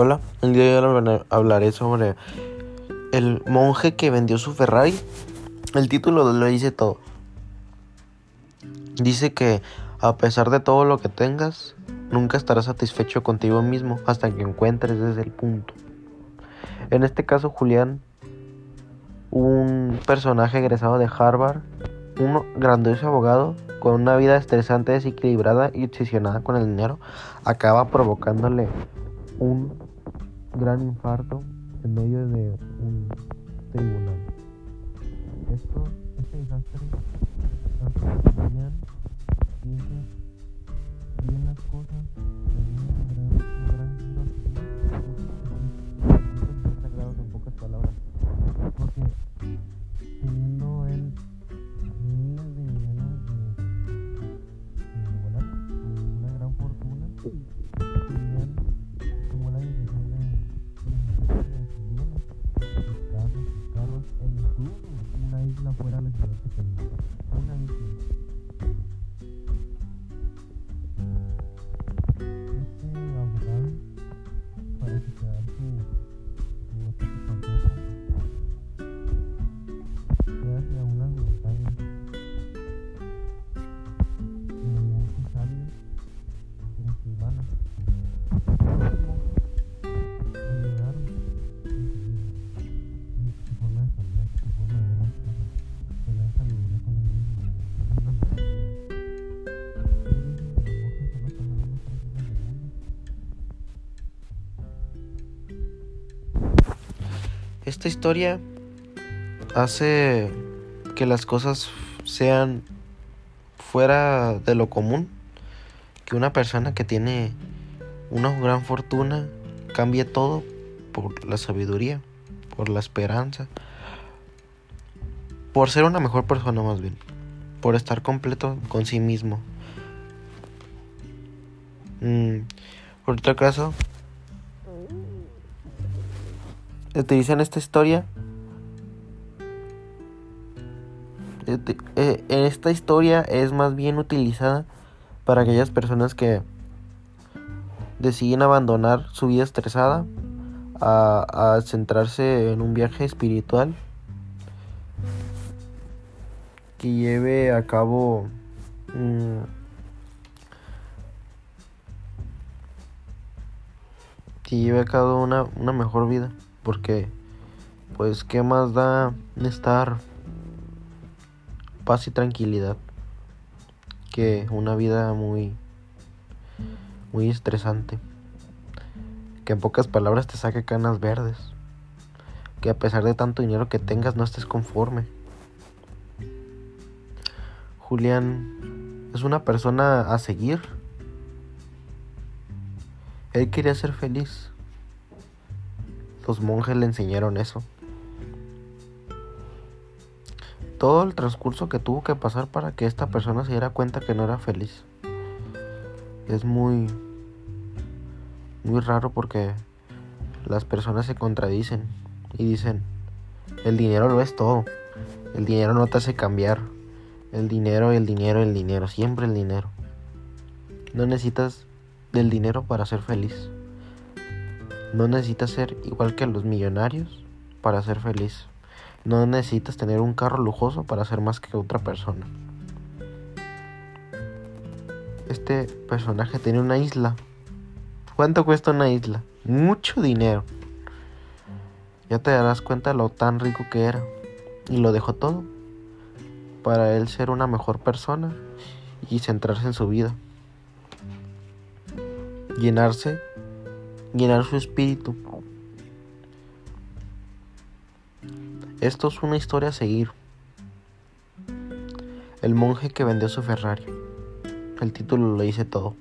Hola, el día de hoy hablaré sobre el monje que vendió su Ferrari. El título lo dice todo. Dice que a pesar de todo lo que tengas, nunca estarás satisfecho contigo mismo hasta que encuentres desde el punto. En este caso, Julián, un personaje egresado de Harvard, un grandioso abogado con una vida estresante, desequilibrada y obsesionada con el dinero, acaba provocándole un gran infarto en medio de un tribunal. Esto, este desastre hace que bien, las cosas, un gran, giro sagrados en pocas palabras, porque teniendo él miles de millones de, de una gran fortuna, fuera la ciudad que. Esta historia hace que las cosas sean fuera de lo común, que una persona que tiene una gran fortuna cambie todo por la sabiduría, por la esperanza, por ser una mejor persona más bien, por estar completo con sí mismo. Mm, por otro caso, utilizan esta historia. Eh, esta historia es más bien utilizada para aquellas personas que deciden abandonar su vida estresada a, centrarse en un viaje espiritual que lleve a cabo mm, que lleve a cabo una, una mejor vida porque pues qué más da estar paz y tranquilidad que una vida muy muy estresante que en pocas palabras te saque canas verdes. Que a pesar de tanto dinero que tengas no estés conforme. Julián es una persona a seguir él quería ser feliz los monjes le enseñaron eso. Todo el transcurso que tuvo que pasar para que esta persona se diera cuenta que no era feliz. Es muy muy raro porque las personas se contradicen y dicen, el dinero lo es todo. El dinero no te hace cambiar. El dinero, el dinero, el dinero, siempre el dinero. No necesitas del dinero para ser feliz. No necesitas ser igual que los millonarios para ser feliz. No necesitas tener un carro lujoso para ser más que otra persona. Este personaje tiene una isla. ¿Cuánto cuesta una isla? Mucho dinero. Ya te darás cuenta lo tan rico que era. Y lo dejó todo. Para él ser una mejor persona y centrarse en su vida. Llenarse llenar su espíritu. Esto es una historia a seguir. El monje que vendió su Ferrari. El título lo dice todo.